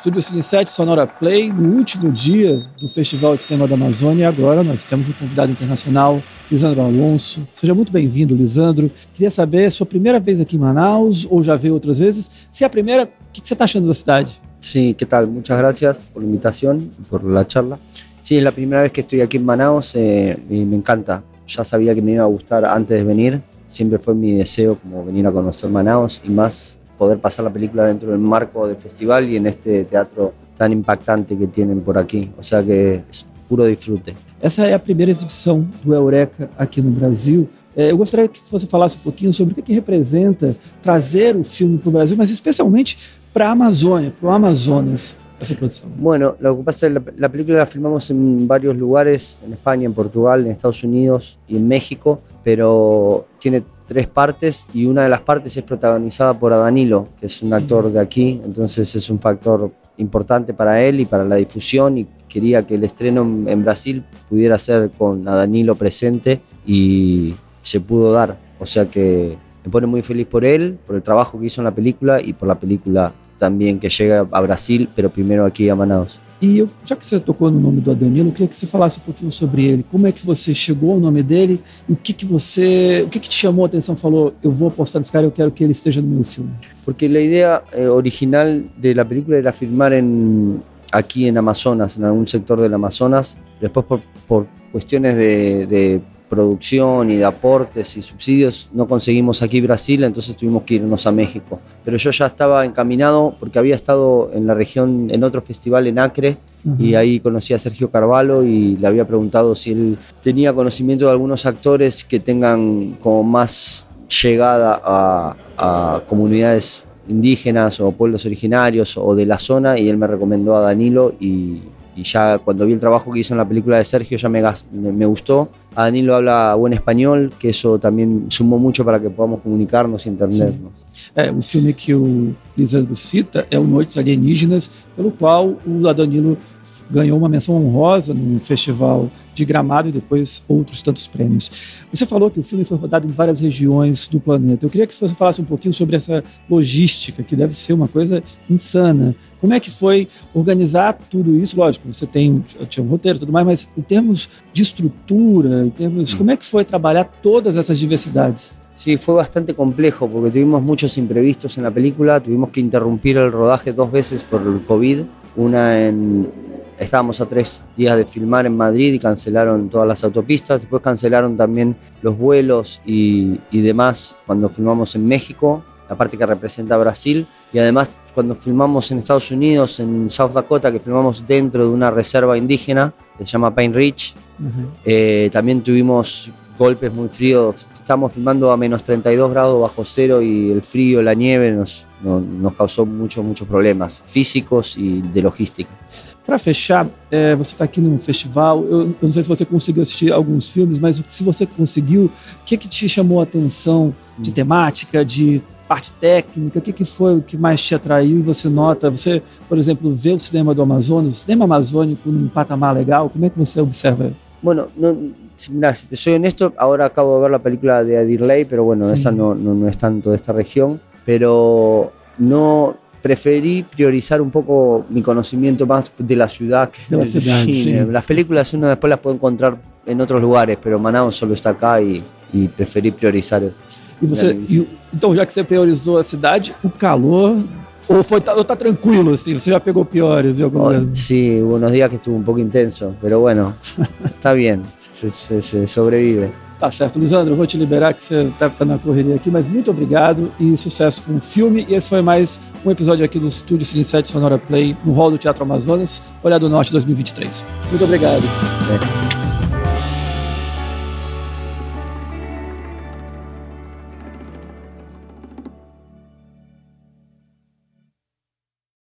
Estúdio Cine 7 Sonora Play, no último dia do Festival de Cinema da Amazônia. E agora nós temos um convidado internacional, Lisandro Alonso. Seja muito bem-vindo, Lisandro. Queria saber, é sua primeira vez aqui em Manaus ou já veio outras vezes? Se é a primeira, o que você está achando da cidade? Sí, ¿qué tal? Muchas gracias por la invitación por la charla. Sí, es la primera vez que estoy aquí en Manaus eh, y me encanta. Ya sabía que me iba a antes de venir. Siempre fue mi deseo como venir a conocer Manaus y más poder pasar la película dentro del marco del festival y en este teatro tan impactante que tienen por aquí. O sea que es puro disfrute. Essa é a primeira exibição do Eureka aqui no Brasil. É, eu gostaria que você falasse um pouquinho sobre o que, que representa trazer o filme para o Brasil, mas especialmente para a Amazônia, para o Amazonas, essa produção. Bueno, lo que pasa es que la película la filmamos en varios lugares, en España, en Portugal, en Estados Unidos y en México, pero tiene tres partes y una de las partes es protagonizada por Adanilo, que es un actor de aquí, entonces es un factor importante para él y para la difusión y quería que el estreno en, en Brasil pudiera ser con Adanilo presente y se pudo dar, o sea que me pone muy feliz por él, por el trabajo que hizo en la película y por la película también que llega a Brasil, pero primero aquí a Manaus. E eu, já que você tocou no nome do Adanilo, eu queria que você falasse um pouquinho sobre ele. Como é que você chegou ao nome dele? O que que você, o que que te chamou a atenção? Falou, eu vou apostar nesse cara, eu quero que ele esteja no meu filme. Porque la idea eh, original de la película era filmar en Amazonas, en algún sector del Amazonas. Después por, por de, de producción y de aportes y subsidios no conseguimos aquí Brasil, entonces tuvimos que irnos a México. Pero yo ya estaba encaminado porque había estado en la región en otro festival en Acre y ahí conocí a Sergio Carvalho y le había preguntado si él tenía conocimiento de algunos actores que tengan como más llegada a, a comunidades indígenas o pueblos originarios o de la zona y él me recomendó a Danilo y, y ya cuando vi el trabajo que hizo en la película de Sergio ya me, me, me gustó. A Danilo habla buen español, que eso también sumó mucho para que podamos comunicarnos y entendernos. É, o filme que o Lisandro cita é o Noites Alienígenas, pelo qual o Adanilo f- ganhou uma menção honrosa no festival de Gramado e depois outros tantos prêmios. Você falou que o filme foi rodado em várias regiões do planeta. Eu queria que você falasse um pouquinho sobre essa logística, que deve ser uma coisa insana. Como é que foi organizar tudo isso? Lógico, você tem tinha um roteiro e tudo mais, mas em termos de estrutura, em termos, como é que foi trabalhar todas essas diversidades? Sí, fue bastante complejo porque tuvimos muchos imprevistos en la película, tuvimos que interrumpir el rodaje dos veces por el COVID, una en... Estábamos a tres días de filmar en Madrid y cancelaron todas las autopistas, después cancelaron también los vuelos y, y demás cuando filmamos en México, la parte que representa a Brasil, y además cuando filmamos en Estados Unidos, en South Dakota, que filmamos dentro de una reserva indígena que se llama Pine Ridge, eh, también tuvimos golpes muy fríos. Estamos filmando a menos 32 grados bajo cero y el frío, la nieve nos, no- nos causó muchos, muchos problemas físicos y de logística. Para fechar, é, você está aqui num festival. Eu, eu não sei se você conseguiu assistir alguns filmes, mas se você conseguiu, o que, que te chamou a atenção de temática, de parte técnica? O que, que foi o que mais te atraiu e você nota? Você, por exemplo, vê o cinema do Amazonas, o cinema amazônico num patamar legal? Como é que você observa? Bueno, no, si- te soy honesto, ahora acabo de ver la película de Adirley, pero bueno, Sí. esa no, no, no es tanto de esta región, pero no preferí priorizar un poco mi conocimiento más de la ciudad que del cine. sí. Las películas uno después las puede encontrar en otros lugares, pero Manaus solo está acá y, y preferí priorizar. E você, e então, já que você priorizou a cidade, o calor. Ou, foi, ou tá tranquilo, assim? Você já pegou piores em algum Oh, sí, hubo unos días que estuvo un poco intenso, pero bueno, está bien, se, se- se sobrevive. Tá certo, Lisandro, eu vou te liberar que você deve estar na correria aqui, mas muito obrigado e sucesso com o filme. E esse foi mais um episódio aqui do Estúdio Cine 7 Sonora Play no Hall do Teatro Amazonas, Olhar do Norte 2023. Muito obrigado. É.